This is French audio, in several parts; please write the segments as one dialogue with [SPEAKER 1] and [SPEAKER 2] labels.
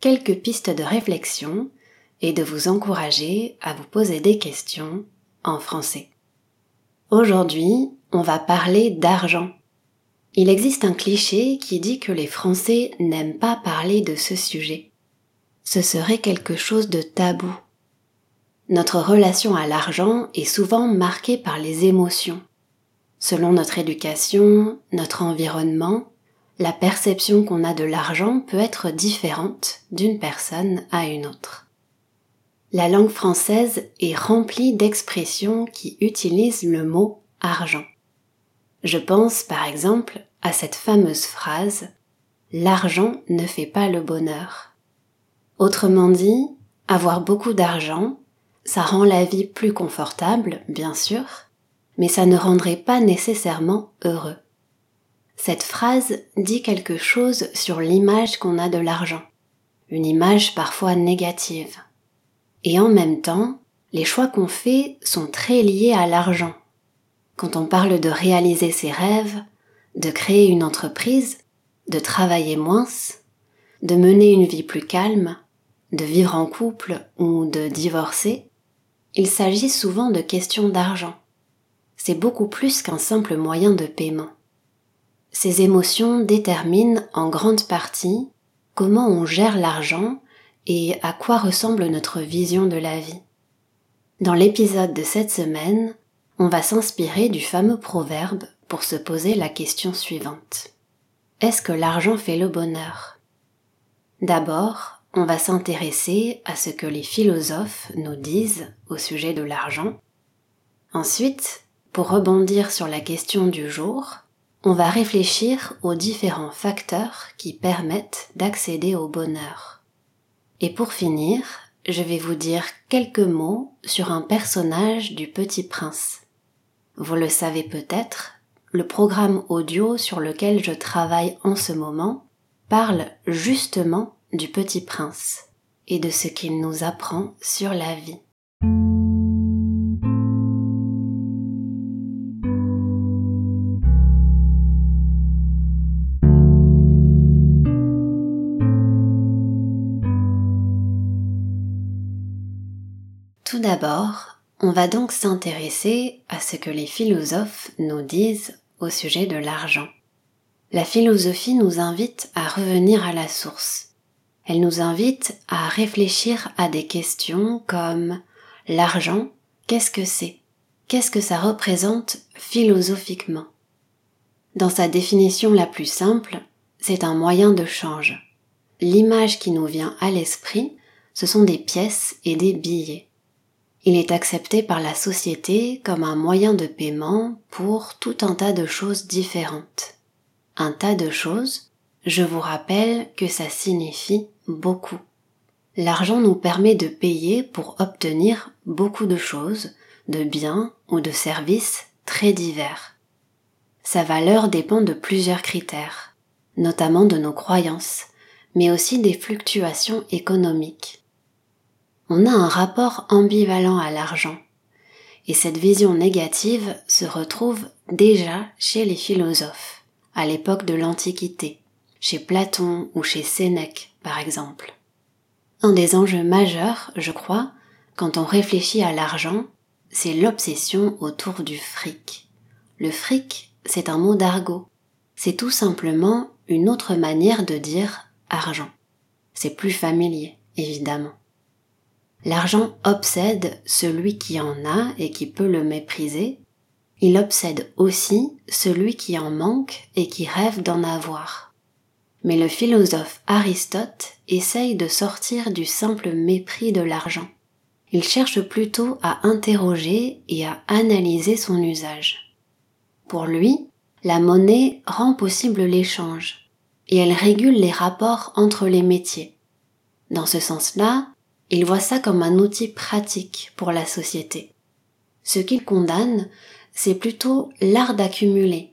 [SPEAKER 1] quelques pistes de réflexion et de vous encourager à vous poser des questions en français. Aujourd'hui, on va parler d'argent. Il existe un cliché qui dit que les Français n'aiment pas parler de ce sujet. Ce serait quelque chose de tabou. Notre relation à l'argent est souvent marquée par les émotions. Selon notre éducation, notre environnement, la perception qu'on a de l'argent peut être différente d'une personne à une autre. La langue française est remplie d'expressions qui utilisent le mot argent. Je pense par exemple à cette fameuse phrase L'argent ne fait pas le bonheur. Autrement dit, avoir beaucoup d'argent, ça rend la vie plus confortable, bien sûr, mais ça ne rendrait pas nécessairement heureux. Cette phrase dit quelque chose sur l'image qu'on a de l'argent, une image parfois négative. Et en même temps, les choix qu'on fait sont très liés à l'argent. Quand on parle de réaliser ses rêves, de créer une entreprise, de travailler moins, de mener une vie plus calme, de vivre en couple ou de divorcer, il s'agit souvent de questions d'argent. C'est beaucoup plus qu'un simple moyen de paiement. Ces émotions déterminent en grande partie comment on gère l'argent et à quoi ressemble notre vision de la vie. Dans l'épisode de cette semaine, on va s'inspirer du fameux proverbe pour se poser la question suivante. Est-ce que l'argent fait le bonheur? D'abord, on va s'intéresser à ce que les philosophes nous disent au sujet de l'argent. Ensuite, pour rebondir sur la question du jour, on va réfléchir aux différents facteurs qui permettent d'accéder au bonheur. Et pour finir, je vais vous dire quelques mots sur un personnage du Petit Prince. Vous le savez peut-être, le programme audio sur lequel je travaille en ce moment parle justement du Petit Prince et de ce qu'il nous apprend sur la vie. Va donc s'intéresser à ce que les philosophes nous disent au sujet de l'argent. La philosophie nous invite à revenir à la source. Elle nous invite à réfléchir à des questions comme l'argent, qu'est-ce que c'est? Qu'est-ce que ça représente philosophiquement? Dans sa définition la plus simple, c'est un moyen de change. L'image qui nous vient à l'esprit, ce sont des pièces et des billets. Il est accepté par la société comme un moyen de paiement pour tout un tas de choses différentes. Un tas de choses, je vous rappelle que ça signifie beaucoup. L'argent nous permet de payer pour obtenir beaucoup de choses, de biens ou de services très divers. Sa valeur dépend de plusieurs critères, notamment de nos croyances, mais aussi des fluctuations économiques on a un rapport ambivalent à l'argent. Et cette vision négative se retrouve déjà chez les philosophes, à l'époque de l'Antiquité, chez Platon ou chez Sénèque par exemple. Un des enjeux majeurs, je crois, quand on réfléchit à l'argent, c'est l'obsession autour du fric. Le fric, c'est un mot d'argot. C'est tout simplement une autre manière de dire argent. C'est plus familier, évidemment. L'argent obsède celui qui en a et qui peut le mépriser. Il obsède aussi celui qui en manque et qui rêve d'en avoir. Mais le philosophe Aristote essaye de sortir du simple mépris de l'argent. Il cherche plutôt à interroger et à analyser son usage. Pour lui, la monnaie rend possible l'échange et elle régule les rapports entre les métiers Dans ce sens-là, il voit ça comme un outil pratique pour la société. Ce qu'il condamne, c'est plutôt l'art d'accumuler.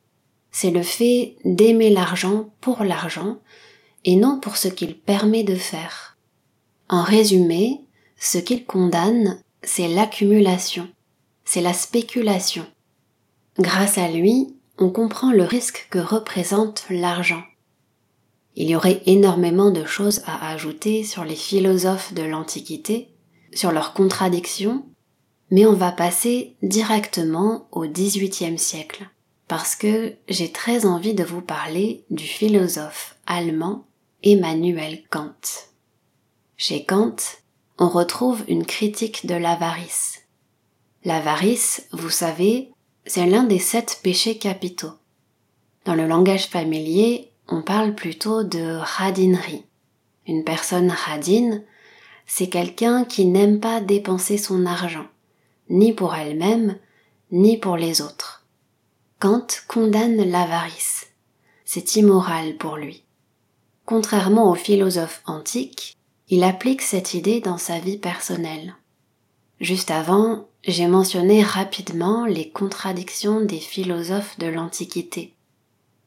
[SPEAKER 1] C'est le fait d'aimer l'argent pour l'argent et non pour ce qu'il permet de faire. En résumé, ce qu'il condamne, c'est l'accumulation, c'est la spéculation. Grâce à lui, on comprend le risque que représente l'argent. Il y aurait énormément de choses à ajouter sur les philosophes de l'Antiquité, sur leurs contradictions, mais on va passer directement au XVIIIe siècle, parce que j'ai très envie de vous parler du philosophe allemand Emmanuel Kant. Chez Kant, on retrouve une critique de l'avarice. L'avarice, vous savez, c'est l'un des sept péchés capitaux. Dans le langage familier, on parle plutôt de radinerie. Une personne radine, c'est quelqu'un qui n'aime pas dépenser son argent, ni pour elle-même, ni pour les autres. Kant condamne l'avarice. C'est immoral pour lui. Contrairement aux philosophes antiques, il applique cette idée dans sa vie personnelle. Juste avant, j'ai mentionné rapidement les contradictions des philosophes de l'Antiquité.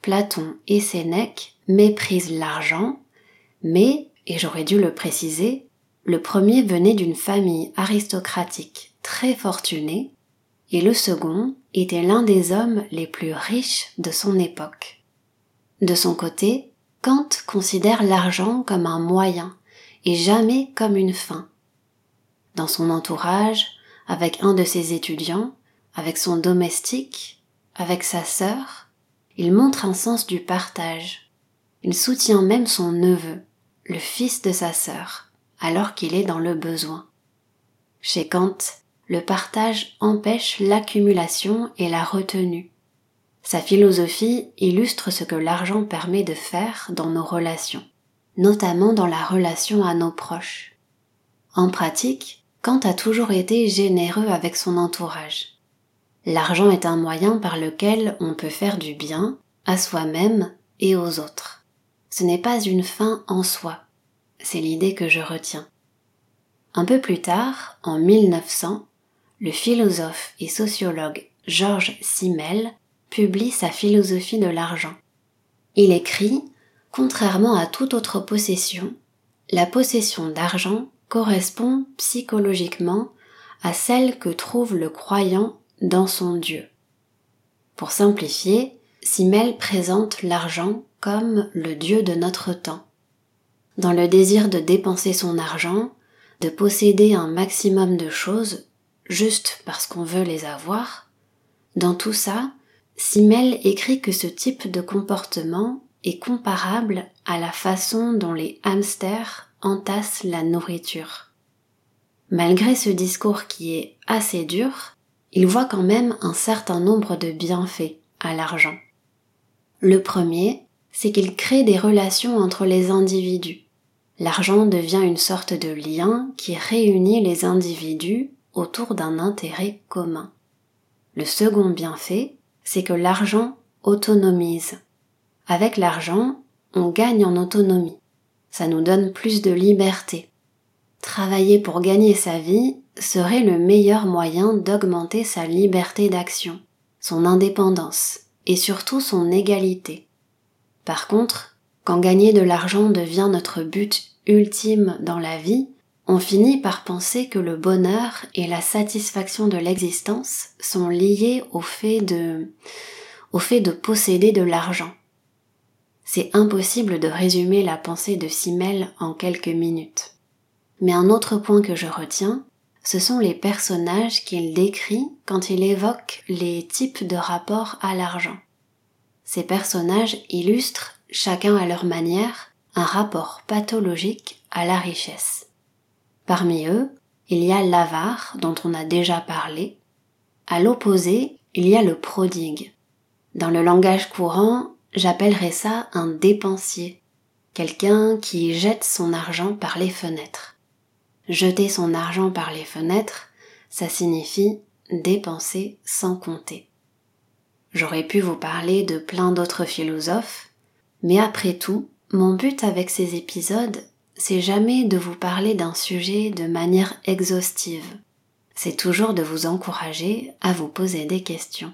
[SPEAKER 1] Platon et Sénèque méprisent l'argent, mais, et j'aurais dû le préciser, le premier venait d'une famille aristocratique très fortunée, et le second était l'un des hommes les plus riches de son époque. De son côté, Kant considère l'argent comme un moyen et jamais comme une fin. Dans son entourage, avec un de ses étudiants, avec son domestique, avec sa sœur, il montre un sens du partage. Il soutient même son neveu, le fils de sa sœur, alors qu'il est dans le besoin. Chez Kant, le partage empêche l'accumulation et la retenue. Sa philosophie illustre ce que l'argent permet de faire dans nos relations, notamment dans la relation à nos proches. En pratique, Kant a toujours été généreux avec son entourage. L'argent est un moyen par lequel on peut faire du bien à soi-même et aux autres. Ce n'est pas une fin en soi. C'est l'idée que je retiens. Un peu plus tard, en 1900, le philosophe et sociologue Georges Simmel publie sa philosophie de l'argent. Il écrit Contrairement à toute autre possession, la possession d'argent correspond psychologiquement à celle que trouve le croyant dans son Dieu. Pour simplifier, Simmel présente l'argent comme le Dieu de notre temps. Dans le désir de dépenser son argent, de posséder un maximum de choses juste parce qu'on veut les avoir, dans tout ça, Simmel écrit que ce type de comportement est comparable à la façon dont les hamsters entassent la nourriture. Malgré ce discours qui est assez dur, il voit quand même un certain nombre de bienfaits à l'argent. Le premier, c'est qu'il crée des relations entre les individus. L'argent devient une sorte de lien qui réunit les individus autour d'un intérêt commun. Le second bienfait, c'est que l'argent autonomise. Avec l'argent, on gagne en autonomie. Ça nous donne plus de liberté. Travailler pour gagner sa vie, serait le meilleur moyen d'augmenter sa liberté d'action, son indépendance et surtout son égalité. Par contre, quand gagner de l'argent devient notre but ultime dans la vie, on finit par penser que le bonheur et la satisfaction de l'existence sont liés au fait de, au fait de posséder de l'argent. C'est impossible de résumer la pensée de Simmel en quelques minutes. Mais un autre point que je retiens, ce sont les personnages qu'il décrit quand il évoque les types de rapports à l'argent. Ces personnages illustrent, chacun à leur manière, un rapport pathologique à la richesse. Parmi eux, il y a l'avare dont on a déjà parlé. À l'opposé, il y a le prodigue. Dans le langage courant, j'appellerais ça un dépensier, quelqu'un qui jette son argent par les fenêtres. Jeter son argent par les fenêtres, ça signifie dépenser sans compter. J'aurais pu vous parler de plein d'autres philosophes, mais après tout, mon but avec ces épisodes, c'est jamais de vous parler d'un sujet de manière exhaustive. C'est toujours de vous encourager à vous poser des questions.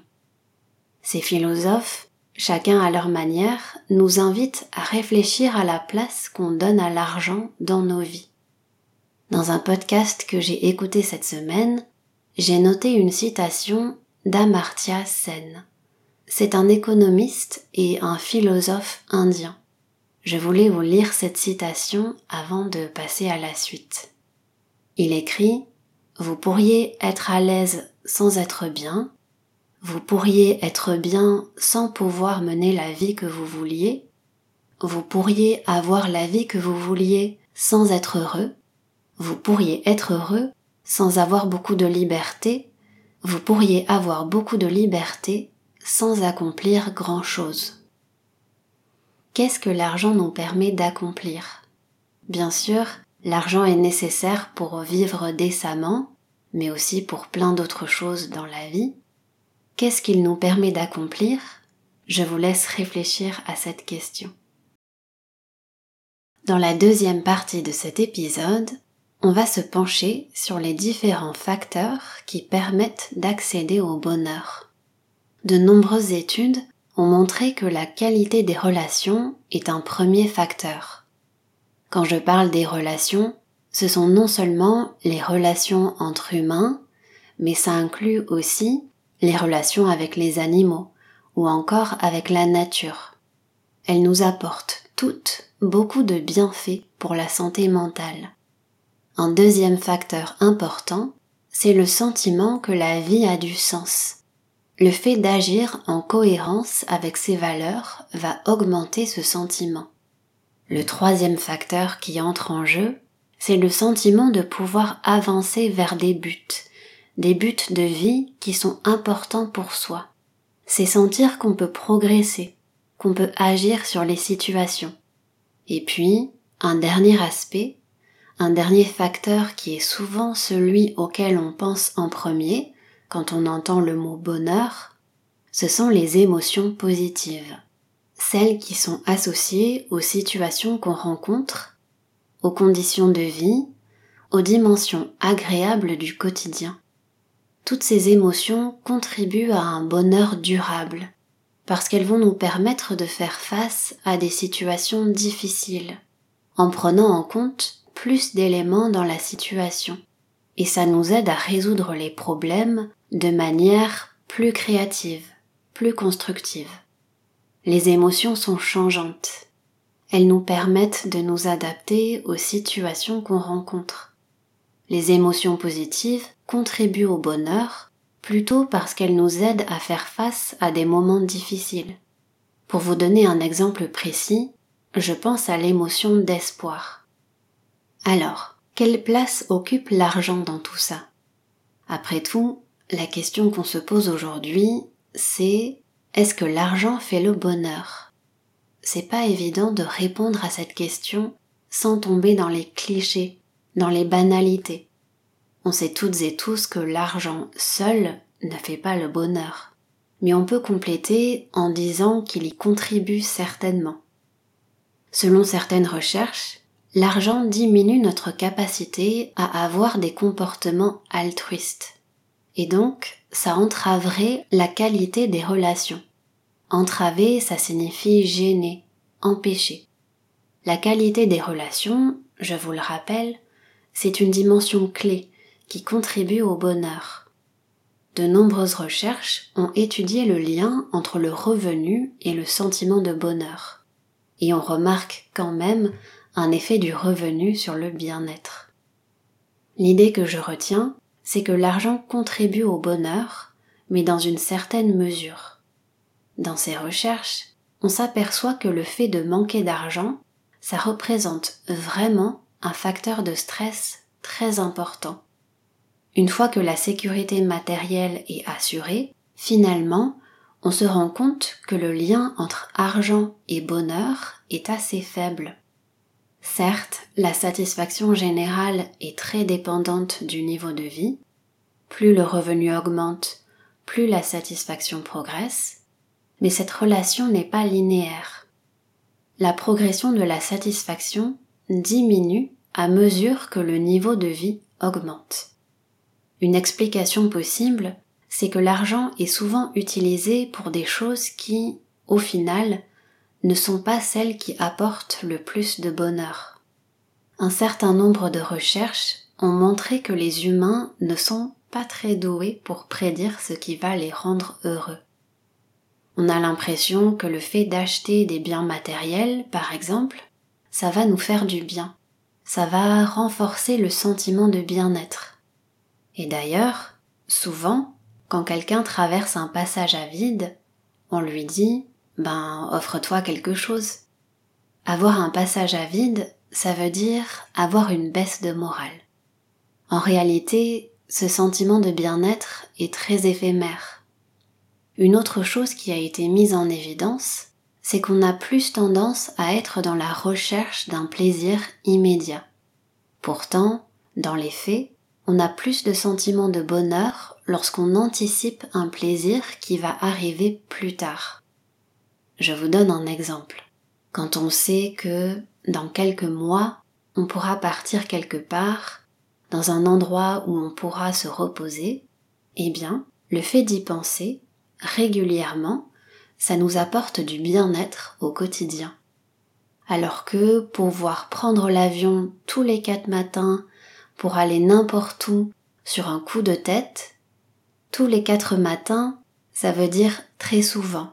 [SPEAKER 1] Ces philosophes, chacun à leur manière, nous invitent à réfléchir à la place qu'on donne à l'argent dans nos vies. Dans un podcast que j'ai écouté cette semaine, j'ai noté une citation d'Amartya Sen. C'est un économiste et un philosophe indien. Je voulais vous lire cette citation avant de passer à la suite. Il écrit Vous pourriez être à l'aise sans être bien, vous pourriez être bien sans pouvoir mener la vie que vous vouliez, vous pourriez avoir la vie que vous vouliez sans être heureux, vous pourriez être heureux sans avoir beaucoup de liberté, vous pourriez avoir beaucoup de liberté sans accomplir grand-chose. Qu'est-ce que l'argent nous permet d'accomplir? Bien sûr, l'argent est nécessaire pour vivre décemment, mais aussi pour plein d'autres choses dans la vie. Qu'est-ce qu'il nous permet d'accomplir? Je vous laisse réfléchir à cette question. Dans la deuxième partie de cet épisode, on va se pencher sur les différents facteurs qui permettent d'accéder au bonheur. De nombreuses études ont montré que la qualité des relations est un premier facteur. Quand je parle des relations, ce sont non seulement les relations entre humains, mais ça inclut aussi les relations avec les animaux ou encore avec la nature. Elles nous apportent toutes beaucoup de bienfaits pour la santé mentale. Un deuxième facteur important, c'est le sentiment que la vie a du sens le fait d'agir en cohérence avec ses valeurs va augmenter ce sentiment. Le troisième facteur qui entre en jeu, c'est le sentiment de pouvoir avancer vers des buts, des buts de vie qui sont importants pour soi. C'est sentir qu'on peut progresser, qu'on peut agir sur les situations. Et puis, un dernier aspect, un dernier facteur qui est souvent celui auquel on pense en premier, quand on entend le mot bonheur, ce sont les émotions positives, celles qui sont associées aux situations qu'on rencontre, aux conditions de vie, aux dimensions agréables du quotidien. Toutes ces émotions contribuent à un bonheur durable, parce qu'elles vont nous permettre de faire face à des situations difficiles, en prenant en compte plus d'éléments dans la situation. Et ça nous aide à résoudre les problèmes de manière plus créative, plus constructive. Les émotions sont changeantes. Elles nous permettent de nous adapter aux situations qu'on rencontre. Les émotions positives contribuent au bonheur plutôt parce qu'elles nous aident à faire face à des moments difficiles. Pour vous donner un exemple précis, je pense à l'émotion d'espoir. Alors, quelle place occupe l'argent dans tout ça? Après tout, la question qu'on se pose aujourd'hui, c'est est-ce que l'argent fait le bonheur? C'est pas évident de répondre à cette question sans tomber dans les clichés, dans les banalités. On sait toutes et tous que l'argent seul ne fait pas le bonheur, mais on peut compléter en disant qu'il y contribue certainement. Selon certaines recherches, l'argent diminue notre capacité à avoir des comportements altruistes. Et donc, ça entraverait la qualité des relations. Entraver, ça signifie gêner, empêcher. La qualité des relations, je vous le rappelle, c'est une dimension clé qui contribue au bonheur. De nombreuses recherches ont étudié le lien entre le revenu et le sentiment de bonheur. Et on remarque quand même un effet du revenu sur le bien-être. L'idée que je retiens, c'est que l'argent contribue au bonheur, mais dans une certaine mesure. Dans ces recherches, on s'aperçoit que le fait de manquer d'argent, ça représente vraiment un facteur de stress très important. Une fois que la sécurité matérielle est assurée, finalement, on se rend compte que le lien entre argent et bonheur est assez faible. Certes, la satisfaction générale est très dépendante du niveau de vie. Plus le revenu augmente, plus la satisfaction progresse, mais cette relation n'est pas linéaire. La progression de la satisfaction diminue à mesure que le niveau de vie augmente. Une explication possible, c'est que l'argent est souvent utilisé pour des choses qui, au final, ne sont pas celles qui apportent le plus de bonheur. Un certain nombre de recherches ont montré que les humains ne sont pas très doués pour prédire ce qui va les rendre heureux. On a l'impression que le fait d'acheter des biens matériels, par exemple, ça va nous faire du bien. Ça va renforcer le sentiment de bien-être. Et d'ailleurs, souvent, quand quelqu'un traverse un passage à vide, on lui dit Ben, offre-toi quelque chose. Avoir un passage à vide, ça veut dire avoir une baisse de morale. En réalité, ce sentiment de bien-être est très éphémère. Une autre chose qui a été mise en évidence, c'est qu'on a plus tendance à être dans la recherche d'un plaisir immédiat. Pourtant, dans les faits, on a plus de sentiments de bonheur lorsqu'on anticipe un plaisir qui va arriver plus tard. Je vous donne un exemple. Quand on sait que dans quelques mois, on pourra partir quelque part dans un endroit où on pourra se reposer, eh bien, le fait d'y penser régulièrement, ça nous apporte du bien-être au quotidien. Alors que pouvoir prendre l'avion tous les quatre matins pour aller n'importe où sur un coup de tête, tous les quatre matins, ça veut dire très souvent.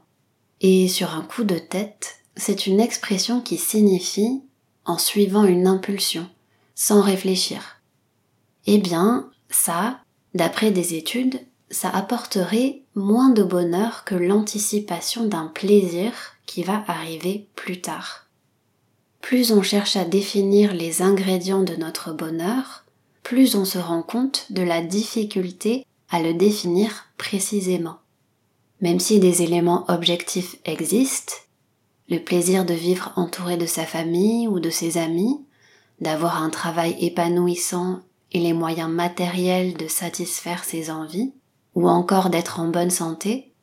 [SPEAKER 1] Et sur un coup de tête, c'est une expression qui signifie en suivant une impulsion, sans réfléchir. Eh bien, ça, d'après des études, ça apporterait moins de bonheur que l'anticipation d'un plaisir qui va arriver plus tard. Plus on cherche à définir les ingrédients de notre bonheur, plus on se rend compte de la difficulté à le définir précisément. Même si des éléments objectifs existent, le plaisir de vivre entouré de sa famille ou de ses amis, d'avoir un travail épanouissant et les moyens matériels de satisfaire ses envies, ou encore d'être en bonne santé,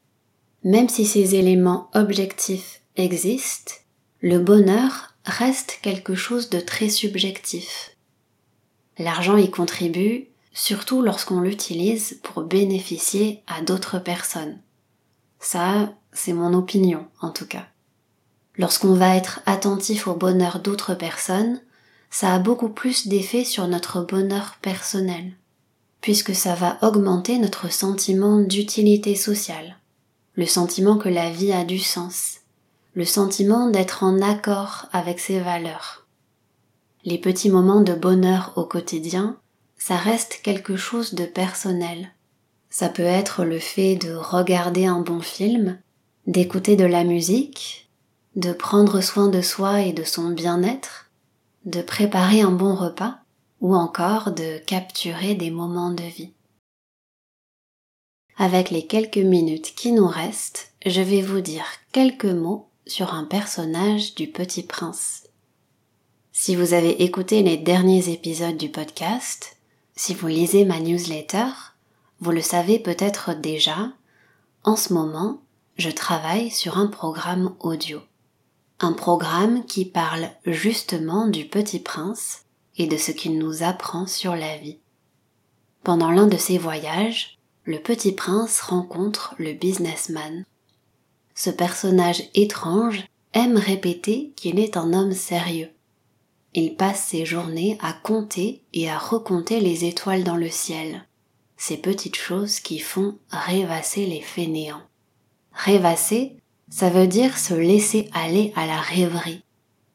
[SPEAKER 1] même si ces éléments objectifs existent, le bonheur reste quelque chose de très subjectif. L'argent y contribue surtout lorsqu'on l'utilise pour bénéficier à d'autres personnes. Ça, c'est mon opinion en tout cas. Lorsqu'on va être attentif au bonheur d'autres personnes, ça a beaucoup plus d'effet sur notre bonheur personnel, puisque ça va augmenter notre sentiment d'utilité sociale, le sentiment que la vie a du sens, le sentiment d'être en accord avec ses valeurs. Les petits moments de bonheur au quotidien, ça reste quelque chose de personnel. Ça peut être le fait de regarder un bon film, d'écouter de la musique, de prendre soin de soi et de son bien-être, de préparer un bon repas ou encore de capturer des moments de vie. Avec les quelques minutes qui nous restent, je vais vous dire quelques mots sur un personnage du Petit Prince. Si vous avez écouté les derniers épisodes du podcast, si vous lisez ma newsletter, vous le savez peut-être déjà, en ce moment, je travaille sur un programme audio un programme qui parle justement du petit prince et de ce qu'il nous apprend sur la vie. Pendant l'un de ses voyages, le petit prince rencontre le businessman. Ce personnage étrange aime répéter qu'il est un homme sérieux. Il passe ses journées à compter et à recompter les étoiles dans le ciel, ces petites choses qui font rêvasser les fainéants. Rêvasser, ça veut dire se laisser aller à la rêverie.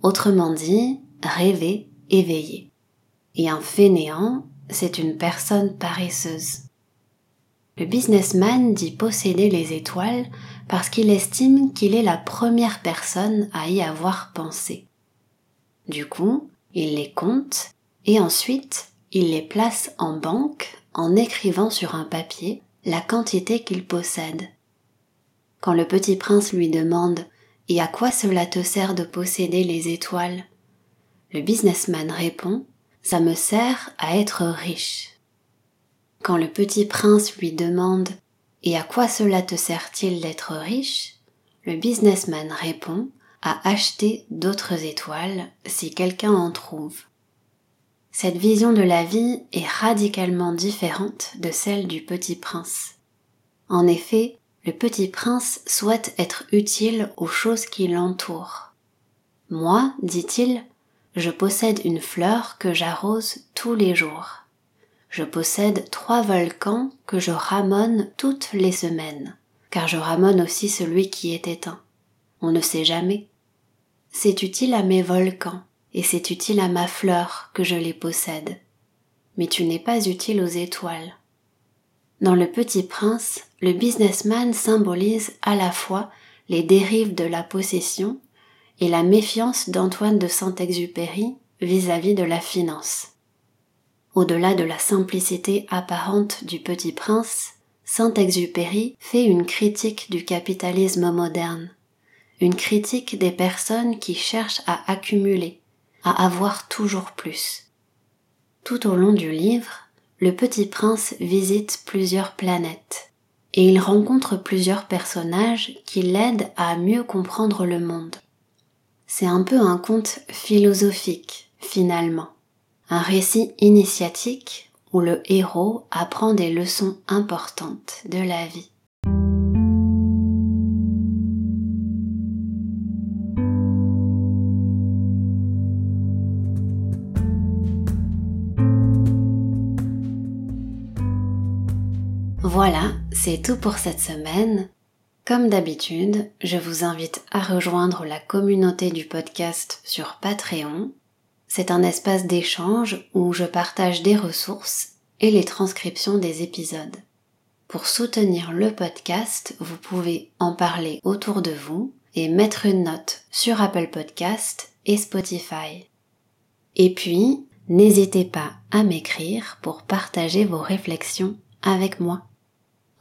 [SPEAKER 1] Autrement dit, rêver, éveiller. Et un fainéant, c'est une personne paresseuse. Le businessman dit posséder les étoiles parce qu'il estime qu'il est la première personne à y avoir pensé. Du coup, il les compte et ensuite il les place en banque en écrivant sur un papier la quantité qu'il possède quand le petit prince lui demande Et à quoi cela te sert de posséder les étoiles? Le businessman répond Ça me sert à être riche. Quand le petit prince lui demande Et à quoi cela te sert-il d'être riche? le businessman répond à acheter d'autres étoiles si quelqu'un en trouve. Cette vision de la vie est radicalement différente de celle du petit prince. En effet, le petit prince souhaite être utile aux choses qui l'entourent. Moi, dit-il, je possède une fleur que j'arrose tous les jours. Je possède trois volcans que je ramone toutes les semaines, car je ramone aussi celui qui est éteint. On ne sait jamais. C'est utile à mes volcans, et c'est utile à ma fleur que je les possède. Mais tu n'es pas utile aux étoiles. Dans Le Petit Prince, le businessman symbolise à la fois les dérives de la possession et la méfiance d'Antoine de Saint-Exupéry vis-à-vis de la finance. Au-delà de la simplicité apparente du Petit Prince, Saint-Exupéry fait une critique du capitalisme moderne, une critique des personnes qui cherchent à accumuler, à avoir toujours plus. Tout au long du livre, le petit prince visite plusieurs planètes et il rencontre plusieurs personnages qui l'aident à mieux comprendre le monde. C'est un peu un conte philosophique, finalement, un récit initiatique où le héros apprend des leçons importantes de la vie. Voilà, c'est tout pour cette semaine. Comme d'habitude, je vous invite à rejoindre la communauté du podcast sur Patreon. C'est un espace d'échange où je partage des ressources et les transcriptions des épisodes. Pour soutenir le podcast, vous pouvez en parler autour de vous et mettre une note sur Apple Podcast et Spotify. Et puis, n'hésitez pas à m'écrire pour partager vos réflexions avec moi.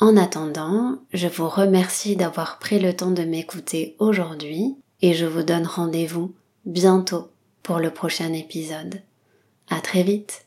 [SPEAKER 1] En attendant, je vous remercie d'avoir pris le temps de m'écouter aujourd'hui et je vous donne rendez-vous bientôt pour le prochain épisode. À très vite!